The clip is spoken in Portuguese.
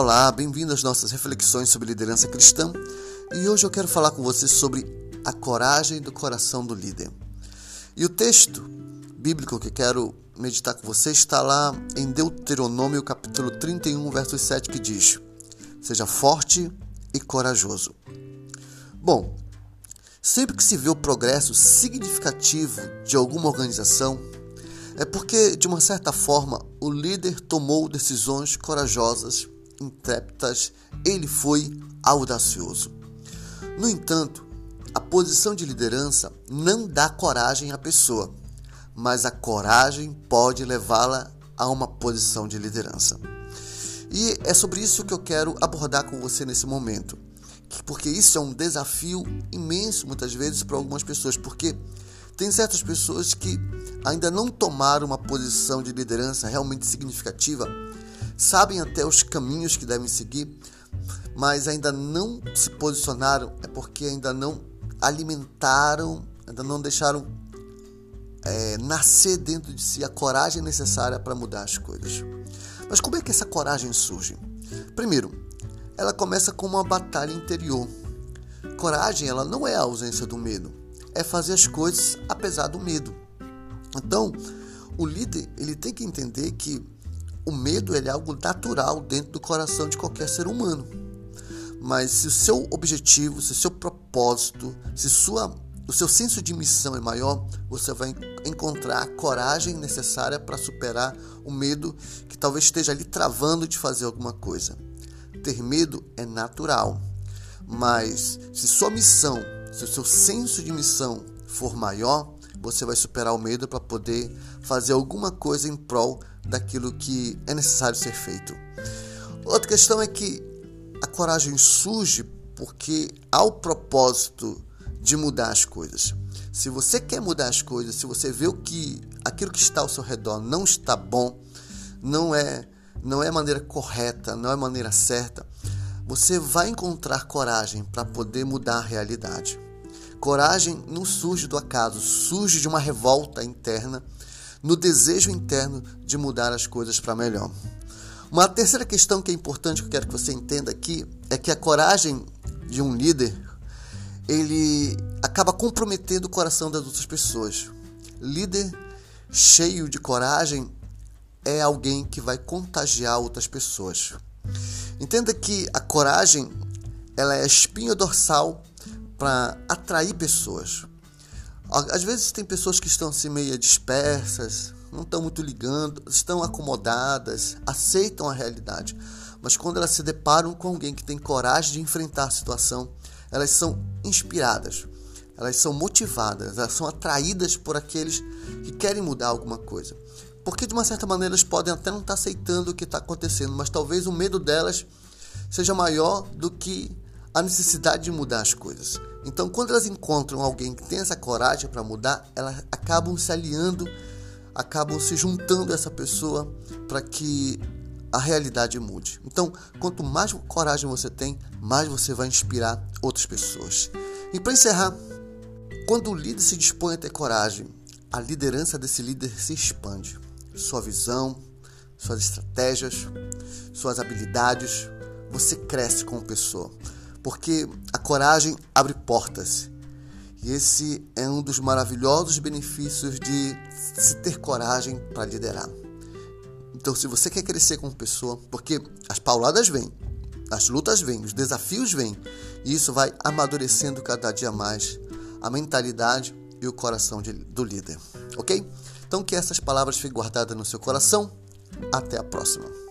Olá, bem-vindo às nossas reflexões sobre liderança cristã e hoje eu quero falar com você sobre a coragem do coração do líder. E o texto bíblico que quero meditar com você está lá em Deuteronômio capítulo 31, verso 7, que diz: Seja forte e corajoso. Bom, sempre que se vê o progresso significativo de alguma organização, é porque, de uma certa forma, o líder tomou decisões corajosas, intrépidas, ele foi audacioso. No entanto, a posição de liderança não dá coragem à pessoa, mas a coragem pode levá-la a uma posição de liderança. E é sobre isso que eu quero abordar com você nesse momento. Porque isso é um desafio imenso muitas vezes para algumas pessoas, porque tem certas pessoas que ainda não tomaram uma posição de liderança realmente significativa, sabem até os caminhos que devem seguir, mas ainda não se posicionaram, é porque ainda não alimentaram, ainda não deixaram é, nascer dentro de si a coragem necessária para mudar as coisas. Mas como é que essa coragem surge? Primeiro, ela começa com uma batalha interior. Coragem, ela não é a ausência do medo é fazer as coisas apesar do medo. Então, o líder ele tem que entender que o medo é algo natural dentro do coração de qualquer ser humano. Mas se o seu objetivo, se o seu propósito, se sua, o seu senso de missão é maior, você vai encontrar a coragem necessária para superar o medo que talvez esteja ali travando de fazer alguma coisa. Ter medo é natural, mas se sua missão se o seu senso de missão for maior, você vai superar o medo para poder fazer alguma coisa em prol daquilo que é necessário ser feito. Outra questão é que a coragem surge porque há o propósito de mudar as coisas. Se você quer mudar as coisas, se você vê o que aquilo que está ao seu redor não está bom, não é não é a maneira correta, não é a maneira certa, você vai encontrar coragem para poder mudar a realidade. Coragem não surge do acaso, surge de uma revolta interna, no desejo interno de mudar as coisas para melhor. Uma terceira questão que é importante que eu quero que você entenda aqui é que a coragem de um líder ele acaba comprometendo o coração das outras pessoas. Líder cheio de coragem é alguém que vai contagiar outras pessoas. Entenda que a coragem ela é a espinha dorsal para atrair pessoas. Às vezes tem pessoas que estão assim meio dispersas, não estão muito ligando, estão acomodadas, aceitam a realidade. Mas quando elas se deparam com alguém que tem coragem de enfrentar a situação, elas são inspiradas, elas são motivadas, elas são atraídas por aqueles que querem mudar alguma coisa. Porque de uma certa maneira elas podem até não estar aceitando o que está acontecendo, mas talvez o medo delas seja maior do que a necessidade de mudar as coisas. Então, quando elas encontram alguém que tem essa coragem para mudar, elas acabam se aliando, acabam se juntando a essa pessoa para que a realidade mude. Então, quanto mais coragem você tem, mais você vai inspirar outras pessoas. E para encerrar, quando o líder se dispõe a ter coragem, a liderança desse líder se expande sua visão, suas estratégias, suas habilidades. Você cresce como pessoa, porque a coragem abre portas. E esse é um dos maravilhosos benefícios de se ter coragem para liderar. Então, se você quer crescer como pessoa, porque as pauladas vêm, as lutas vêm, os desafios vêm, e isso vai amadurecendo cada dia mais a mentalidade e o coração de, do líder, ok? Então, que essas palavras fiquem guardadas no seu coração. Até a próxima.